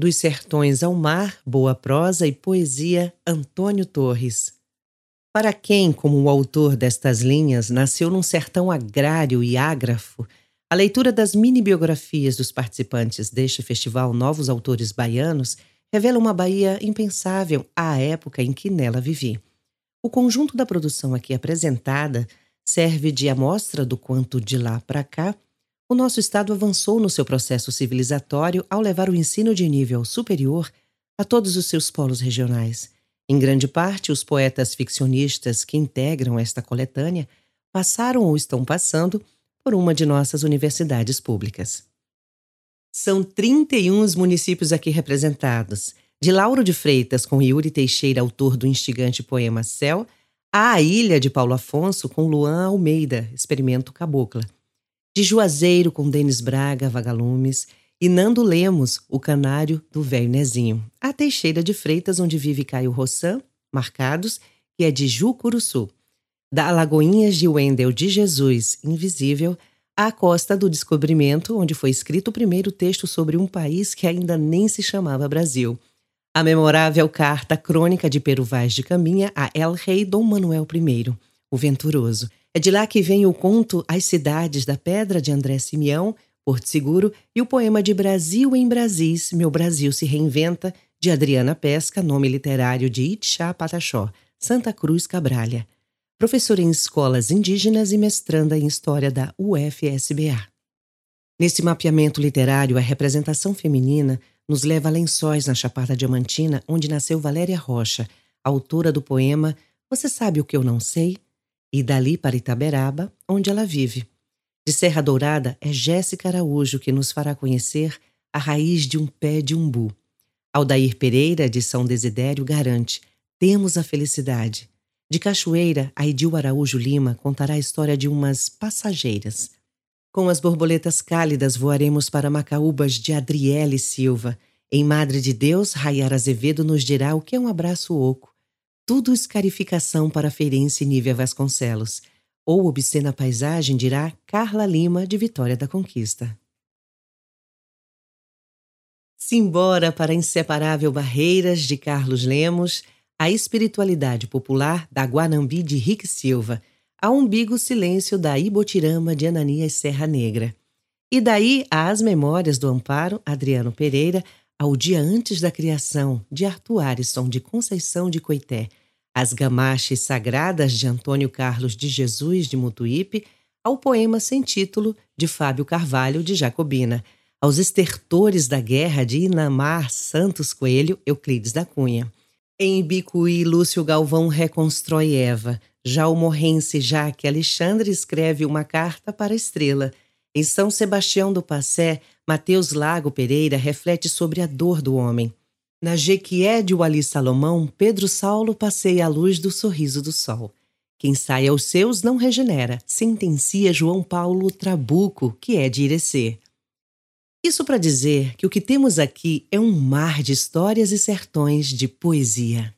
Dos sertões ao mar, boa prosa e poesia, Antônio Torres. Para quem, como o autor destas linhas, nasceu num sertão agrário e ágrafo, a leitura das mini-biografias dos participantes deste festival Novos Autores Baianos revela uma Bahia impensável à época em que nela vivi. O conjunto da produção aqui apresentada serve de amostra do quanto de lá para cá o nosso Estado avançou no seu processo civilizatório ao levar o ensino de nível superior a todos os seus polos regionais. Em grande parte, os poetas ficcionistas que integram esta coletânea passaram ou estão passando por uma de nossas universidades públicas. São 31 os municípios aqui representados, de Lauro de Freitas com Yuri Teixeira, autor do instigante poema Céu, à Ilha de Paulo Afonso com Luan Almeida, Experimento Cabocla de Juazeiro com Denis Braga, Vagalumes, e Nando Lemos, o canário do velho Nezinho, a Teixeira de Freitas, onde vive Caio Rossan, Marcados, que é de Jucuruçu, da Alagoinhas de Wendel de Jesus, Invisível, à Costa do Descobrimento, onde foi escrito o primeiro texto sobre um país que ainda nem se chamava Brasil. A memorável carta crônica de Peru Vaz de Caminha a El Rei Dom Manuel I, o Venturoso, é de lá que vem o conto As Cidades da Pedra, de André Simeão, Porto Seguro, e o poema de Brasil em Brasis, Meu Brasil se Reinventa, de Adriana Pesca, nome literário de Itchá Pataxó, Santa Cruz Cabralha. Professora em escolas indígenas e mestranda em História da UFSBA. Nesse mapeamento literário, a representação feminina nos leva a lençóis na Chapada Diamantina, onde nasceu Valéria Rocha, autora do poema Você Sabe o que Eu Não Sei? E dali para Itaberaba, onde ela vive. De Serra Dourada é Jéssica Araújo que nos fará conhecer a raiz de um pé de umbu. Aldair Pereira, de São Desidério, garante: temos a felicidade. De Cachoeira, Aidil Araújo Lima contará a história de umas passageiras. Com as borboletas cálidas voaremos para Macaúbas de Adriele Silva. Em Madre de Deus, Rayar Azevedo nos dirá o que é um abraço oco tudo escarificação para feirense Nívia Vasconcelos, ou obscena paisagem dirá Carla Lima, de Vitória da Conquista. Simbora para a inseparável Barreiras, de Carlos Lemos, a espiritualidade popular da Guanambi, de Rick Silva, a umbigo silêncio da Ibotirama, de Ananias Serra Negra. E daí às memórias do Amparo, Adriano Pereira, ao dia antes da criação, de Arthur Arisson, de Conceição de Coité, as gamaches sagradas de Antônio Carlos de Jesus de Mutuípe, ao poema sem título de Fábio Carvalho de Jacobina, aos estertores da guerra de Inamar Santos Coelho, Euclides da Cunha. Em Ibicuí, Lúcio Galvão reconstrói Eva. Já o morrense Jaque Alexandre escreve uma carta para a estrela. Em São Sebastião do Passé, Mateus Lago Pereira reflete sobre a dor do homem. Na Jequié de Wali Salomão, Pedro Saulo passeia a luz do sorriso do sol. Quem sai aos seus não regenera, sentencia João Paulo Trabuco, que é de Irecê. Isso para dizer que o que temos aqui é um mar de histórias e sertões de poesia.